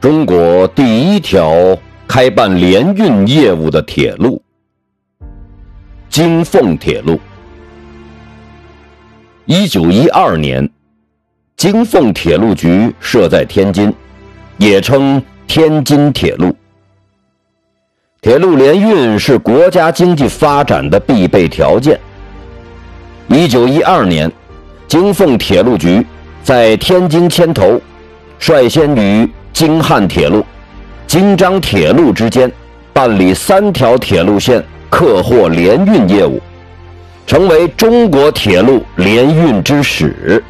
中国第一条开办联运业务的铁路——京凤铁路。一九一二年，京凤铁路局设在天津，也称天津铁路。铁路联运是国家经济发展的必备条件。一九一二年，京凤铁路局在天津牵头，率先于京汉铁路、京张铁路之间办理三条铁路线客货联运业务，成为中国铁路联运之始。